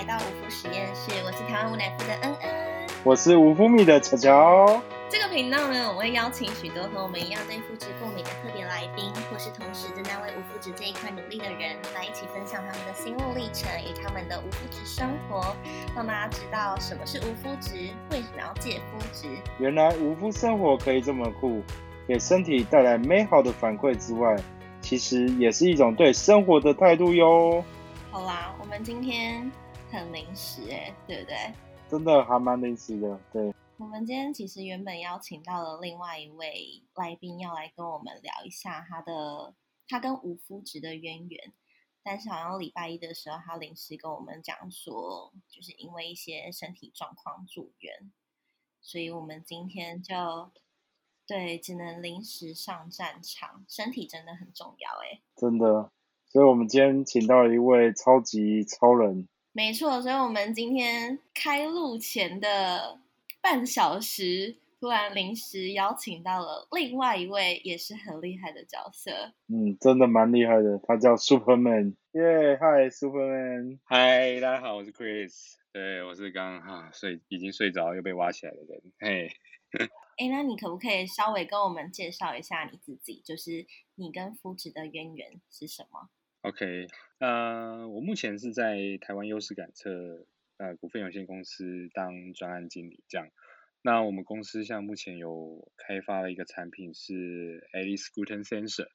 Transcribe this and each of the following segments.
来到无肤实验室，我是台湾无奶肤的恩恩，我是无肤米的乔乔。这个频道呢，我会邀请许多和我们一样对肤质过敏的特别来宾，或是同时正在为无肤质这一块努力的人，来一起分享他们的心路历程与他们的无肤质生活，让大家知道什么是无肤质，为什么要戒肤质。原来无肤生活可以这么酷，给身体带来美好的反馈之外，其实也是一种对生活的态度哟。好啦，我们今天很临时哎，对不对？真的还蛮临时的，对。我们今天其实原本邀请到了另外一位来宾，要来跟我们聊一下他的他跟无肤质的渊源，但是好像礼拜一的时候，他临时跟我们讲说，就是因为一些身体状况住院，所以我们今天就对只能临时上战场，身体真的很重要哎，真的。所以我们今天请到了一位超级超人，没错。所以我们今天开录前的半小时，突然临时邀请到了另外一位也是很厉害的角色。嗯，真的蛮厉害的，他叫 Superman。耶，嗨，Superman。嗨，大家好，我是 Chris。对，我是刚哈睡已经睡着又被挖起来的人。嘿。哎，那你可不可以稍微跟我们介绍一下你自己？就是你跟肤质的渊源是什么？OK，呃，我目前是在台湾优势感测呃股份有限公司当专案经理，这样。那我们公司像目前有开发了一个产品是 Alice Gluten Sensor，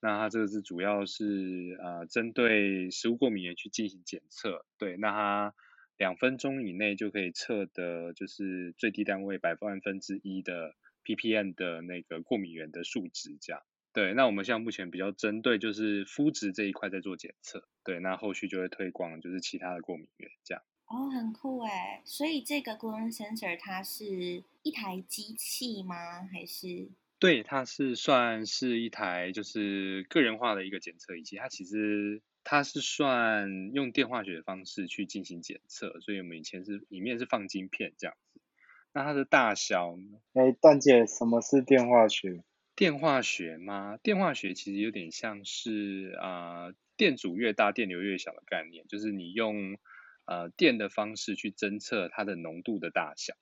那它这个是主要是呃针对食物过敏源去进行检测，对，那它两分钟以内就可以测的，就是最低单位百万分之一的 ppm 的那个过敏源的数值，这样。对，那我们像目前比较针对就是肤质这一块在做检测，对，那后续就会推广就是其他的过敏源这样。哦，很酷哎，所以这个 gluten sensor 它是一台机器吗？还是？对，它是算是一台就是个人化的一个检测仪器，它其实它是算用电化学的方式去进行检测，所以我们以前是里面是放晶片这样子。那它的大小呢？哎，蛋姐，什么是电化学？电化学吗？电化学其实有点像是啊，电阻越大，电流越小的概念，就是你用呃电的方式去侦测它的浓度的大小。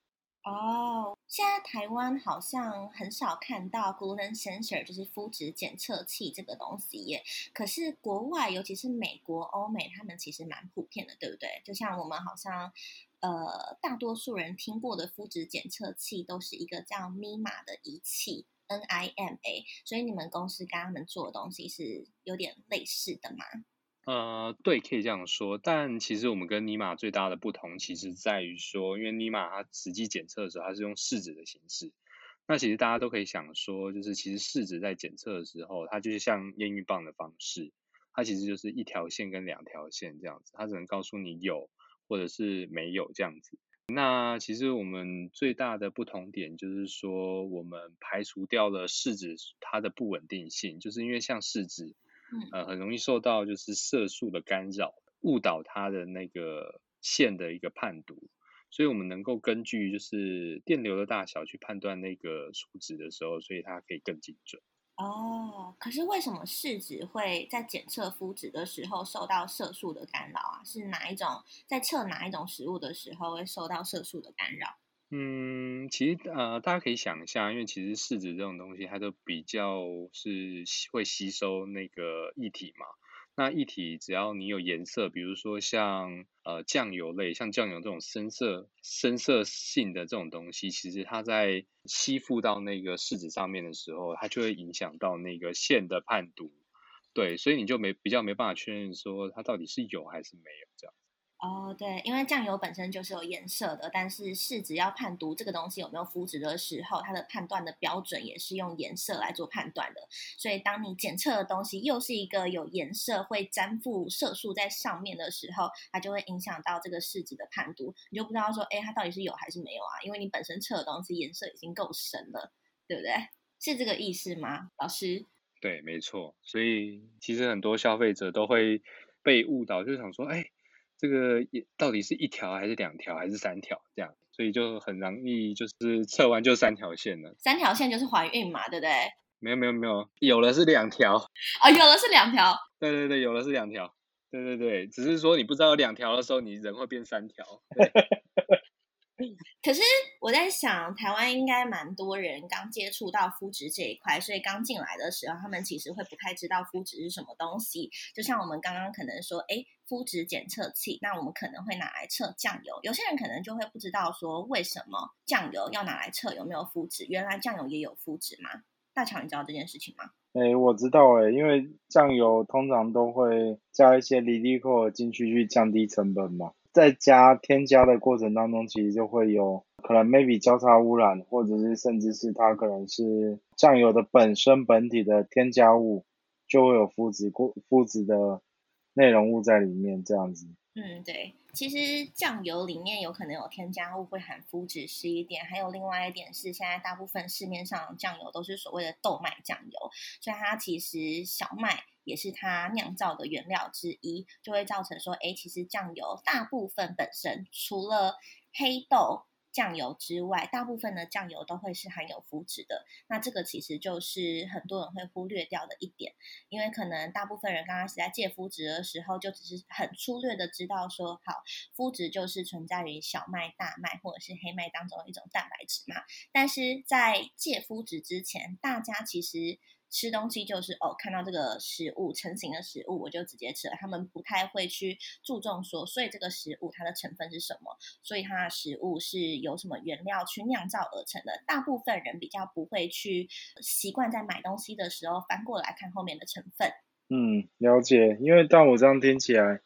哦，现在台湾好像很少看到 gluten sensor，就是肤质检测器这个东西耶。可是国外，尤其是美国、欧美，他们其实蛮普遍的，对不对？就像我们好像呃，大多数人听过的肤质检测器，都是一个叫 MIMA 的仪器。NIMA，所以你们公司跟他们做的东西是有点类似的吗？呃，对，可以这样说。但其实我们跟尼玛最大的不同，其实在于说，因为尼玛它实际检测的时候，它是用试纸的形式。那其实大家都可以想说，就是其实试纸在检测的时候，它就是像验孕棒的方式，它其实就是一条线跟两条线这样子，它只能告诉你有或者是没有这样子。那其实我们最大的不同点就是说，我们排除掉了试纸它的不稳定性，就是因为像试纸，呃，很容易受到就是色素的干扰，误导它的那个线的一个判读，所以我们能够根据就是电流的大小去判断那个数值的时候，所以它可以更精准。哦，可是为什么试纸会在检测肤质的时候受到色素的干扰啊？是哪一种在测哪一种食物的时候会受到色素的干扰？嗯，其实呃，大家可以想一下，因为其实试纸这种东西，它都比较是会吸收那个液体嘛。那一体只要你有颜色，比如说像呃酱油类，像酱油这种深色深色性的这种东西，其实它在吸附到那个试纸上面的时候，它就会影响到那个线的判读，对，所以你就没比较没办法确认说它到底是有还是没有这样。哦，对，因为酱油本身就是有颜色的，但是试纸要判读这个东西有没有肤质的时候，它的判断的标准也是用颜色来做判断的。所以，当你检测的东西又是一个有颜色、会粘附色素在上面的时候，它就会影响到这个试纸的判读，你就不知道说，哎，它到底是有还是没有啊？因为你本身测的东西颜色已经够深了，对不对？是这个意思吗，老师？对，没错。所以，其实很多消费者都会被误导，就想说，哎。这个也到底是一条还是两条还是三条这样，所以就很容易就是测完就三条线了。三条线就是怀孕嘛，对不对？没有没有没有，有了是两条。啊，有了是两条。对对对，有了是两条。对对对，只是说你不知道两条的时候，你人会变三条。对 可是我在想，台湾应该蛮多人刚接触到肤质这一块，所以刚进来的时候，他们其实会不太知道肤质是什么东西。就像我们刚刚可能说，哎，肤质检测器，那我们可能会拿来测酱油。有些人可能就会不知道说，为什么酱油要拿来测有没有肤质？原来酱油也有肤质吗？大乔，你知道这件事情吗？哎，我知道哎，因为酱油通常都会加一些离离克进去，去降低成本嘛。在加添加的过程当中，其实就会有可能 maybe 交叉污染，或者是甚至是它可能是酱油的本身本体的添加物，就会有肤质过肤质的内容物在里面这样子。嗯，对，其实酱油里面有可能有添加物会含肤质是一点，还有另外一点是，现在大部分市面上酱油都是所谓的豆麦酱油，所以它其实小麦也是它酿造的原料之一，就会造成说，哎，其实酱油大部分本身除了黑豆。酱油之外，大部分的酱油都会是含有麸质的。那这个其实就是很多人会忽略掉的一点，因为可能大部分人刚开始在戒麸质的时候，就只是很粗略的知道说，好，麸质就是存在于小麦、大麦或者是黑麦当中的一种蛋白质嘛。但是在戒麸质之前，大家其实。吃东西就是哦，看到这个食物成型的食物，我就直接吃了。他们不太会去注重说，所以这个食物它的成分是什么，所以它的食物是由什么原料去酿造而成的。大部分人比较不会去习惯在买东西的时候翻过来看后面的成分。嗯，了解。因为当我这样听起来，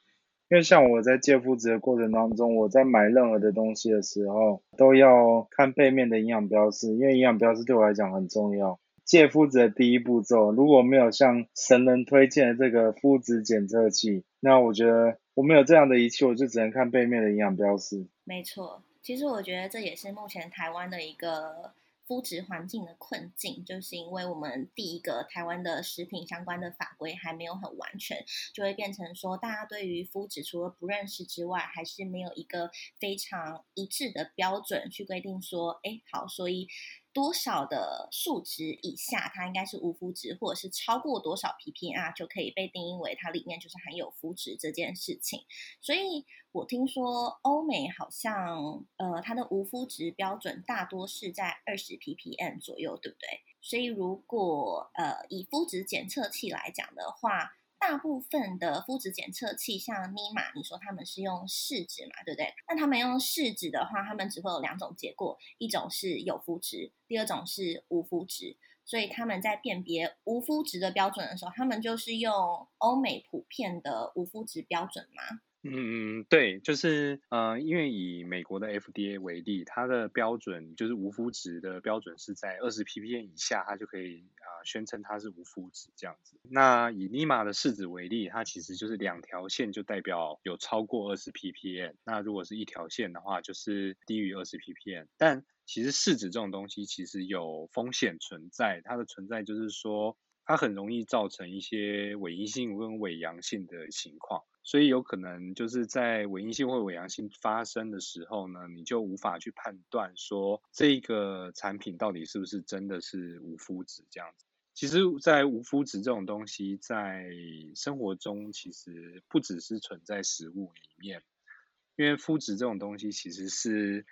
因为像我在戒麸质的过程当中，我在买任何的东西的时候，都要看背面的营养标示，因为营养标示对我来讲很重要。借肤质的第一步骤，如果没有像神人推荐的这个肤质检测器，那我觉得我没有这样的仪器，我就只能看背面的营养标识。没错，其实我觉得这也是目前台湾的一个肤质环境的困境，就是因为我们第一个台湾的食品相关的法规还没有很完全，就会变成说大家对于肤质除了不认识之外，还是没有一个非常一致的标准去规定说，哎，好，所以。多少的数值以下，它应该是无麸质，或者是超过多少 ppm 就可以被定义为它里面就是含有麸质这件事情。所以我听说欧美好像呃它的无麸质标准大多是在二十 ppm 左右，对不对？所以如果呃以肤质检测器来讲的话。大部分的肤质检测器，像尼玛，你说他们是用试纸嘛，对不对？那他们用试纸的话，他们只会有两种结果，一种是有肤质，第二种是无肤质。所以他们在辨别无肤质的标准的时候，他们就是用欧美普遍的无肤质标准吗？嗯，对，就是呃，因为以美国的 FDA 为例，它的标准就是无麸质的标准是在二十 ppm 以下，它就可以啊宣称它是无麸质这样子。那以尼玛的试纸为例，它其实就是两条线就代表有超过二十 ppm，那如果是一条线的话，就是低于二十 ppm。但其实试纸这种东西其实有风险存在，它的存在就是说它很容易造成一些伪阴性跟伪阳性的情况。所以有可能就是在伪阴性或伪阳性发生的时候呢，你就无法去判断说这个产品到底是不是真的是无麸质这样子。其实，在无麸质这种东西，在生活中其实不只是存在食物里面，因为麸质这种东西其实是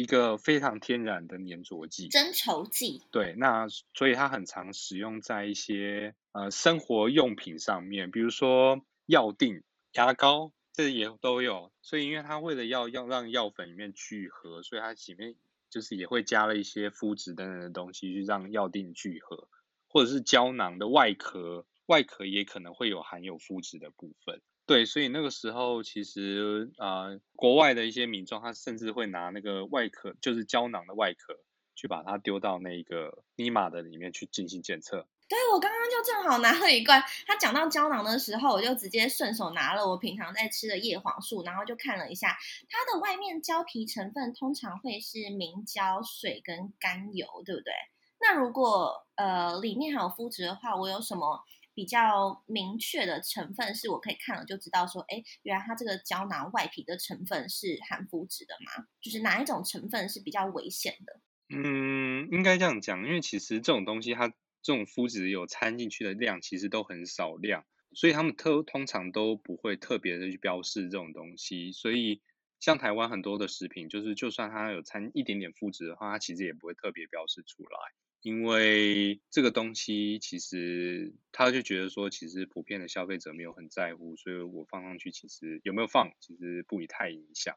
一个非常天然的粘着剂、增稠剂。对，那所以它很常使用在一些呃生活用品上面，比如说药定。牙膏这也都有，所以因为它为了要要让药粉里面聚合，所以它里面就是也会加了一些肤质等等的东西去让药定聚合，或者是胶囊的外壳，外壳也可能会有含有肤质的部分。对，所以那个时候其实啊，国外的一些民众他甚至会拿那个外壳，就是胶囊的外壳，去把它丢到那个尼玛的里面去进行检测。对，我刚刚就正好拿了一罐。他讲到胶囊的时候，我就直接顺手拿了我平常在吃的叶黄素，然后就看了一下它的外面胶皮成分，通常会是明胶、水跟甘油，对不对？那如果呃里面还有肤质的话，我有什么比较明确的成分是我可以看了就知道说，哎，原来它这个胶囊外皮的成分是含麸质的吗？就是哪一种成分是比较危险的？嗯，应该这样讲，因为其实这种东西它。这种麸质有掺进去的量其实都很少量，所以他们特通常都不会特别的去标示这种东西。所以像台湾很多的食品，就是就算它有掺一点点麸质的话，它其实也不会特别标示出来。因为这个东西其实他就觉得说，其实普遍的消费者没有很在乎，所以我放上去其实有没有放，其实不以太影响。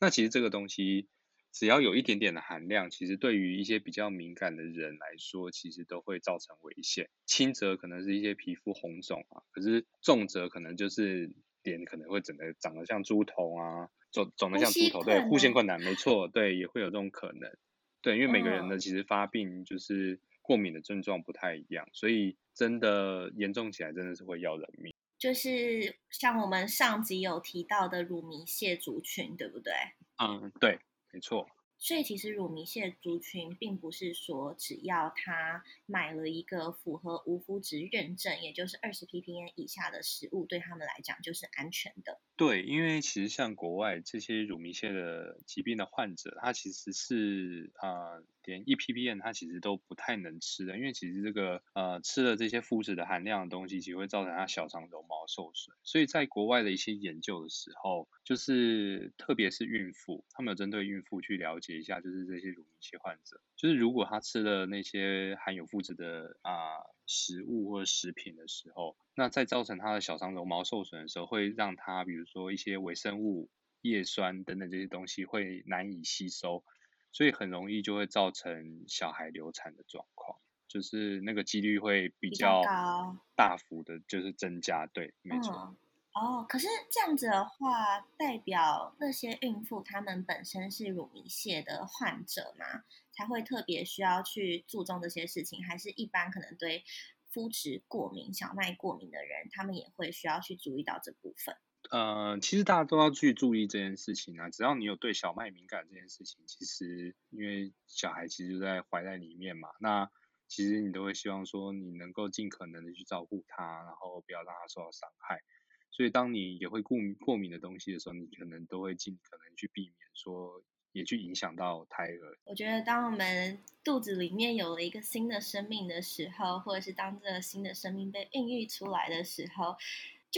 那其实这个东西只要有一点点的含量，其实对于一些比较敏感的人来说，其实都会造成危险。轻则可能是一些皮肤红肿啊，可是重则可能就是脸可能会整个长得像猪头啊，肿肿得像猪头，对，呼吸困难，没错，对，也会有这种可能。对，因为每个人的其实发病就是过敏的症状不太一样，所以真的严重起来真的是会要人命。就是像我们上集有提到的乳糜泻族群，对不对？嗯，对，没错。所以其实乳糜泻族群并不是说只要他买了一个符合无麸质认证，也就是二十 ppm 以下的食物，对他们来讲就是安全的。对，因为其实像国外这些乳糜泻的疾病的患者，他其实是啊。连一 ppm 它其实都不太能吃的，因为其实这个呃吃了这些麸质的含量的东西，其实会造成它小肠绒毛受损。所以在国外的一些研究的时候，就是特别是孕妇，他们有针对孕妇去了解一下，就是这些乳糜泻患者，就是如果他吃了那些含有麸质的啊食物或者食品的时候，那在造成他的小肠绒毛受损的时候，会让他比如说一些微生物、叶酸等等这些东西会难以吸收。所以很容易就会造成小孩流产的状况，就是那个几率会比较大幅的，就是增加。对，没错。哦，可是这样子的话，代表那些孕妇她们本身是乳糜泻的患者嘛？才会特别需要去注重这些事情，还是一般可能对肤质过敏、小麦过敏的人，他们也会需要去注意到这部分？呃，其实大家都要去注意这件事情啊。只要你有对小麦敏感这件事情，其实因为小孩其实就在怀在里面嘛，那其实你都会希望说你能够尽可能的去照顾他，然后不要让他受到伤害。所以当你也会过敏过敏的东西的时候，你可能都会尽可能去避免说也去影响到胎儿。我觉得当我们肚子里面有了一个新的生命的时候，或者是当这个新的生命被孕育出来的时候。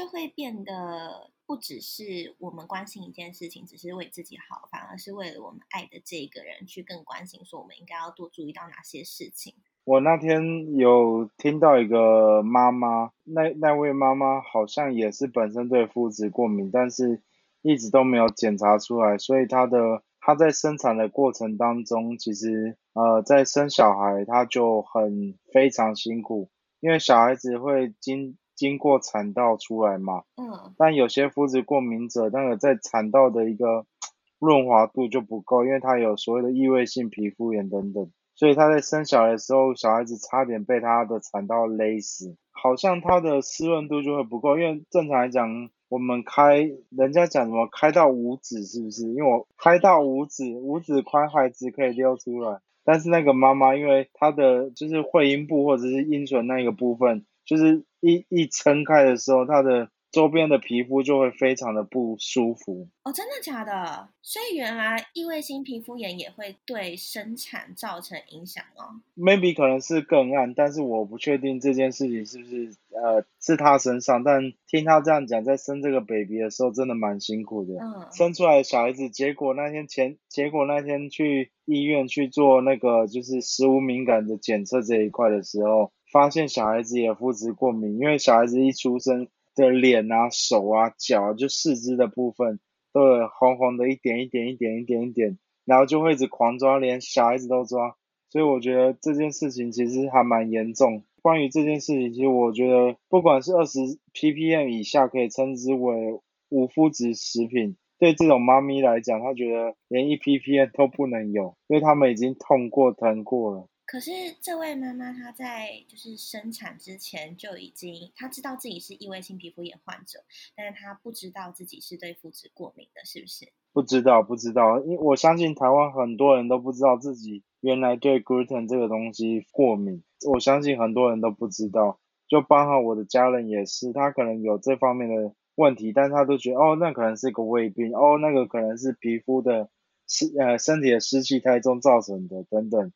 就会变得不只是我们关心一件事情，只是为自己好，反而是为了我们爱的这个人去更关心，说我们应该要多注意到哪些事情。我那天有听到一个妈妈，那那位妈妈好像也是本身对肤质过敏，但是一直都没有检查出来，所以她的她在生产的过程当中，其实呃在生小孩她就很非常辛苦，因为小孩子会经。经过产道出来嘛，嗯，但有些肤质过敏者，那个在产道的一个 润滑度就不够，因为它有所谓的异位性皮肤炎等等，所以他在生小孩的时候，小孩子差点被他的产道勒死，好像他的湿润度就会不够，因为正常来讲，我们开人家讲什么开到五指是不是？因为我开到五指，五指宽孩子可以溜出来，但是那个妈妈因为她的就是会阴部或者是阴唇那个部分。就是一一撑开的时候，它的周边的皮肤就会非常的不舒服。哦，真的假的？所以原来异位性皮肤炎也会对生产造成影响哦。Maybe 可能是更暗，但是我不确定这件事情是不是呃是他身上。但听他这样讲，在生这个 baby 的时候，真的蛮辛苦的。嗯。生出来的小孩子，结果那天前，结果那天去医院去做那个就是食物敏感的检测这一块的时候。发现小孩子也肤质过敏，因为小孩子一出生的脸啊、手啊、脚啊，就四肢的部分都有红红的，一点一点、一点一点、一点，然后就会一直狂抓，连小孩子都抓。所以我觉得这件事情其实还蛮严重。关于这件事情，其实我觉得不管是二十 ppm 以下可以称之为无麸质食品，对这种妈咪来讲，她觉得连一 ppm 都不能有，因为他们已经痛过、疼过了。可是这位妈妈她在就是生产之前就已经，她知道自己是异位性皮肤炎患者，但是她不知道自己是对肤质过敏的，是不是？不知道，不知道，因为我相信台湾很多人都不知道自己原来对 gluten 这个东西过敏。我相信很多人都不知道，就包括我的家人也是，他可能有这方面的问题，但他都觉得哦，那可能是一个胃病，哦，那个可能是皮肤的湿呃身体的湿气太重造成的等等。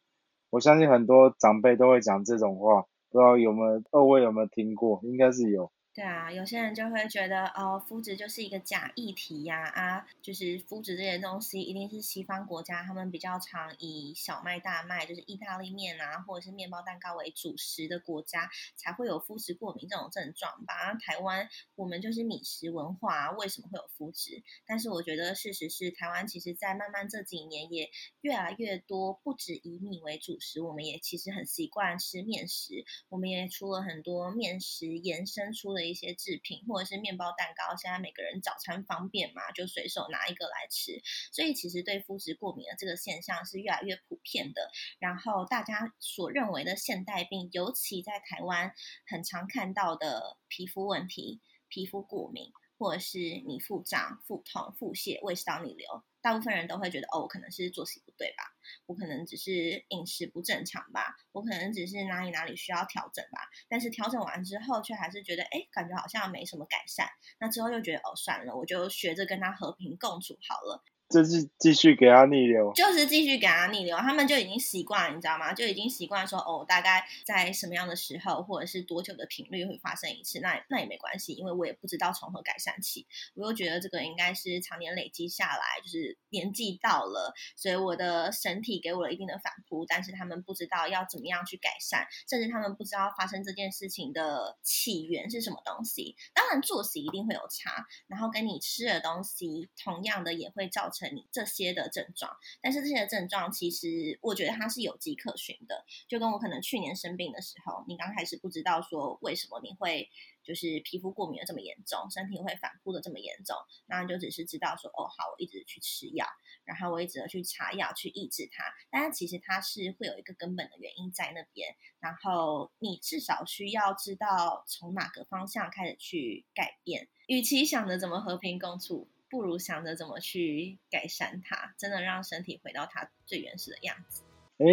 我相信很多长辈都会讲这种话，不知道有没有二位有没有听过？应该是有。对啊，有些人就会觉得哦，肤质就是一个假议题呀啊，就是肤质这些东西一定是西方国家他们比较常以小麦、大麦，就是意大利面啊，或者是面包、蛋糕为主食的国家才会有肤质过敏这种症状吧？台湾我们就是米食文化，为什么会有肤质？但是我觉得事实是，台湾其实在慢慢这几年也越来越多，不止以米为主食，我们也其实很习惯吃面食，我们也出了很多面食延伸出的。一些制品或者是面包蛋糕，现在每个人早餐方便嘛，就随手拿一个来吃。所以其实对肤质过敏的这个现象是越来越普遍的。然后大家所认为的现代病，尤其在台湾很常看到的皮肤问题，皮肤过敏。或者是你腹胀、腹痛、腹泻、胃食道逆流，大部分人都会觉得哦，我可能是作息不对吧？我可能只是饮食不正常吧？我可能只是哪里哪里需要调整吧？但是调整完之后，却还是觉得哎，感觉好像没什么改善。那之后又觉得哦，算了，我就学着跟他和平共处好了。就是继续给他逆流，就是继续给他逆流，他们就已经习惯了，你知道吗？就已经习惯说，哦，大概在什么样的时候，或者是多久的频率会发生一次，那那也没关系，因为我也不知道从何改善起。我又觉得这个应该是常年累积下来，就是年纪到了，所以我的身体给我了一定的反扑，但是他们不知道要怎么样去改善，甚至他们不知道发生这件事情的起源是什么东西。当然作息一定会有差，然后跟你吃的东西同样的也会造成。你这些的症状，但是这些的症状其实我觉得它是有迹可循的，就跟我可能去年生病的时候，你刚开始不知道说为什么你会就是皮肤过敏的这么严重，身体会反复的这么严重，那就只是知道说哦好，我一直去吃药，然后我一直去擦药去抑制它，但是其实它是会有一个根本的原因在那边，然后你至少需要知道从哪个方向开始去改变，与其想着怎么和平共处。不如想着怎么去改善它，真的让身体回到它最原始的样子。哎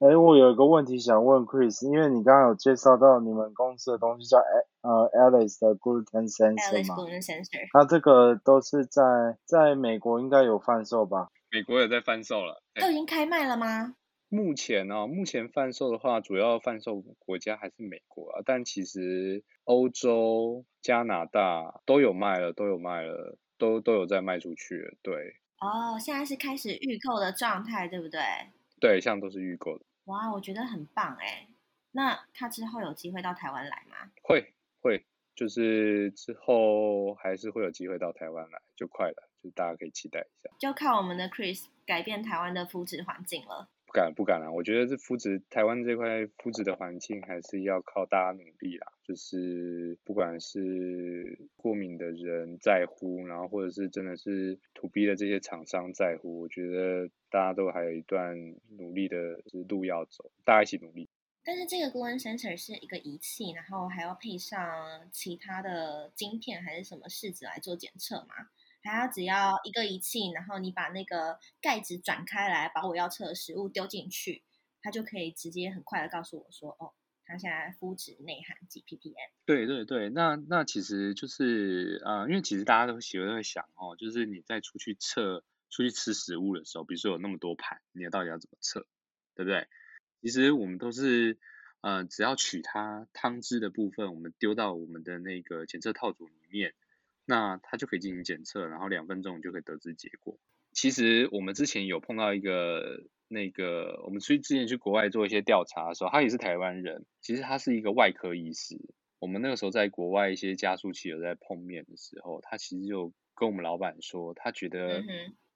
哎，我有一个问题想问 Chris，因为你刚刚有介绍到你们公司的东西叫呃 Alice 的 Gluten Sensor 嘛？Alice Gluten Sensor，它这个都是在在美国应该有贩售吧？美国也在贩售了，都已经开卖了吗？目前呢，目前贩售的话，主要贩售国家还是美国啊，但其实欧洲、加拿大都有卖了，都有卖了。都都有在卖出去，对。哦，现在是开始预购的状态，对不对？对，像都是预购的。哇，我觉得很棒哎。那他之后有机会到台湾来吗？会会，就是之后还是会有机会到台湾来，就快了，就大家可以期待一下。就靠我们的 Chris 改变台湾的肤质环境了。不敢不敢了，我觉得这肤质台湾这块肤质的环境还是要靠大家努力啦。就是不管是过敏的人在乎，然后或者是真的是土逼的这些厂商在乎，我觉得大家都还有一段努力的路要走，大家一起努力。但是这个 Glue Sensor 是一个仪器，然后还要配上其他的晶片还是什么试纸来做检测吗？还要只要一个仪器，然后你把那个盖子转开来，把我要测的食物丢进去，它就可以直接很快的告诉我说，哦，它现在肤质内含几 ppm。对对对，那那其实就是呃，因为其实大家都喜欢会想哦，就是你在出去测、出去吃食物的时候，比如说有那么多盘，你到底要怎么测，对不对？其实我们都是呃，只要取它汤汁的部分，我们丢到我们的那个检测套组里面。那它就可以进行检测，然后两分钟就可以得知结果。其实我们之前有碰到一个那个，我们去之前去国外做一些调查的时候，他也是台湾人，其实他是一个外科医师。我们那个时候在国外一些加速器有在碰面的时候，他其实就跟我们老板说，他觉得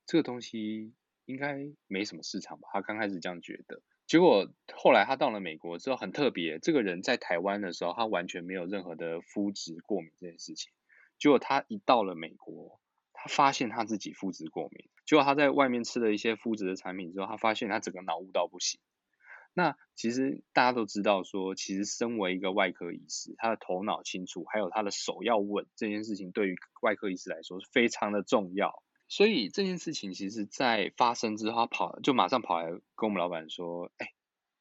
这个东西应该没什么市场吧。他刚开始这样觉得，结果后来他到了美国之后很特别，这个人在台湾的时候，他完全没有任何的肤质过敏这件事情。结果他一到了美国，他发现他自己肤质过敏。结果他在外面吃了一些肤质的产品之后，他发现他整个脑雾到不行。那其实大家都知道，说其实身为一个外科医师，他的头脑清楚，还有他的手要稳，这件事情对于外科医师来说是非常的重要。所以这件事情其实，在发生之后，他跑就马上跑来跟我们老板说：“哎，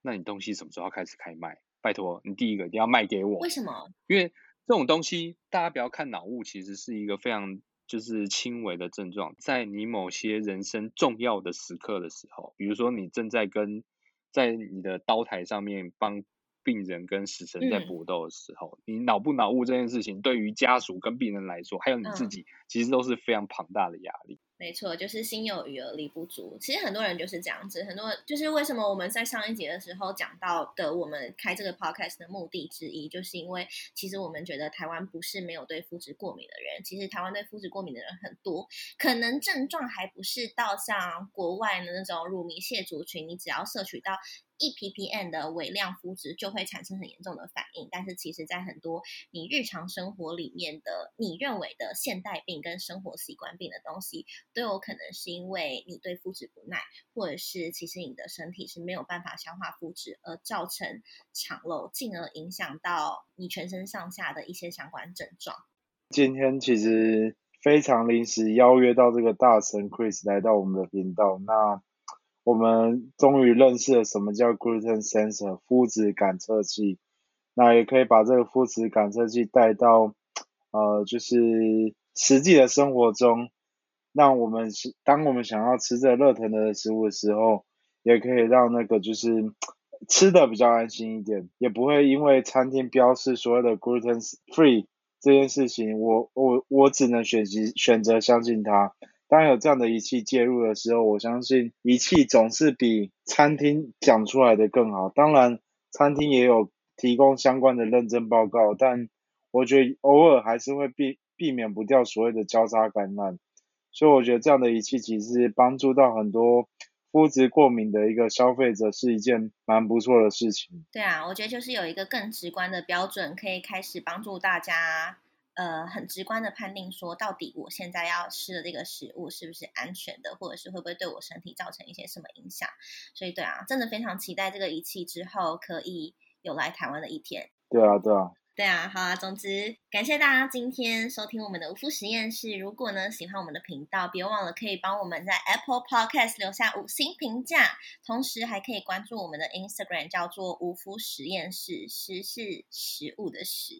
那你东西什么时候开始开卖？拜托，你第一个一定要卖给我。”为什么？因为这种东西，大家不要看脑雾，其实是一个非常就是轻微的症状。在你某些人生重要的时刻的时候，比如说你正在跟在你的刀台上面帮病人跟死神在嗯搏斗的时候，你脑不脑雾这件事情，对于家属跟病人来说，还有你自嗯己，其实都是非常庞大的压力。没错，就是心有余而力不足。其实很多人就是这样子，很多就是为什么我们在上一节的时候讲到的，我们开这个 podcast 的目的之一，就是因为其实我们觉得台湾不是没有对肤质过敏的人，其实台湾对肤质过敏的人很多，可能症状还不是到像国外的那种乳糜泻族群，你只要摄取到一 ppm 的微量肤质就会产生很严重的反应，但是其实在很多你日常生活里面的你认为的现代病跟生活习惯病的东西。都有可能是因为你对肤质不耐，或者是其实你的身体是没有办法消化肤质，而造成肠漏，进而影响到你全身上下的一些相关症状。今天其实非常临时邀约到这个大神 Chris 来到我们的频道，那我们终于认识了什么叫 gluten sensor 肤质感测器，那也可以把这个肤质感测器带到呃就是实际的生活中，让我们是当我们想要吃这热腾腾的食物的时候，也可以让那个就是吃的比较安心一点，也不会因为餐厅标示所谓的 gluten free 这件事情，我我我只能选择选择相信它。当有这样的仪器介入的时候，我相信仪器总是比餐厅讲出来的更好。当然，餐厅也有提供相关的认证报告，但我觉得偶尔还是会避避免不掉所谓的交叉感染。所以我觉得这样的仪器其实帮助到很多肤质过敏的一个消费者是一件蛮不错的事情。对啊，我觉得就是有一个更直观的标准，可以开始帮助大家，呃，很直观的判定说，到底我现在要吃的这个食物是不是安全的，或者是会不会对我身体造成一些什么影响。所以，对啊，真的非常期待这个仪器之后可以有来台湾的一天。对啊，对啊。对啊，好啊，总之感谢大家今天收听我们的无肤实验室。如果呢喜欢我们的频道，别忘了可以帮我们在 Apple Podcast 留下五星评价，同时还可以关注我们的 Instagram，叫做无肤实验室，食是食物的食。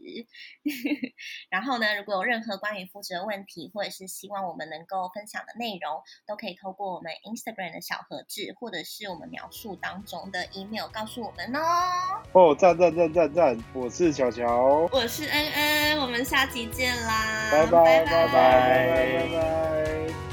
然后呢，如果有任何关于肤质的问题，或者是希望我们能够分享的内容，都可以透过我们 Instagram 的小盒子，或者是我们描述当中的 email 告诉我们哦。哦，赞赞赞赞赞！我是乔乔我是恩恩，我们下期见啦！拜拜拜拜拜拜。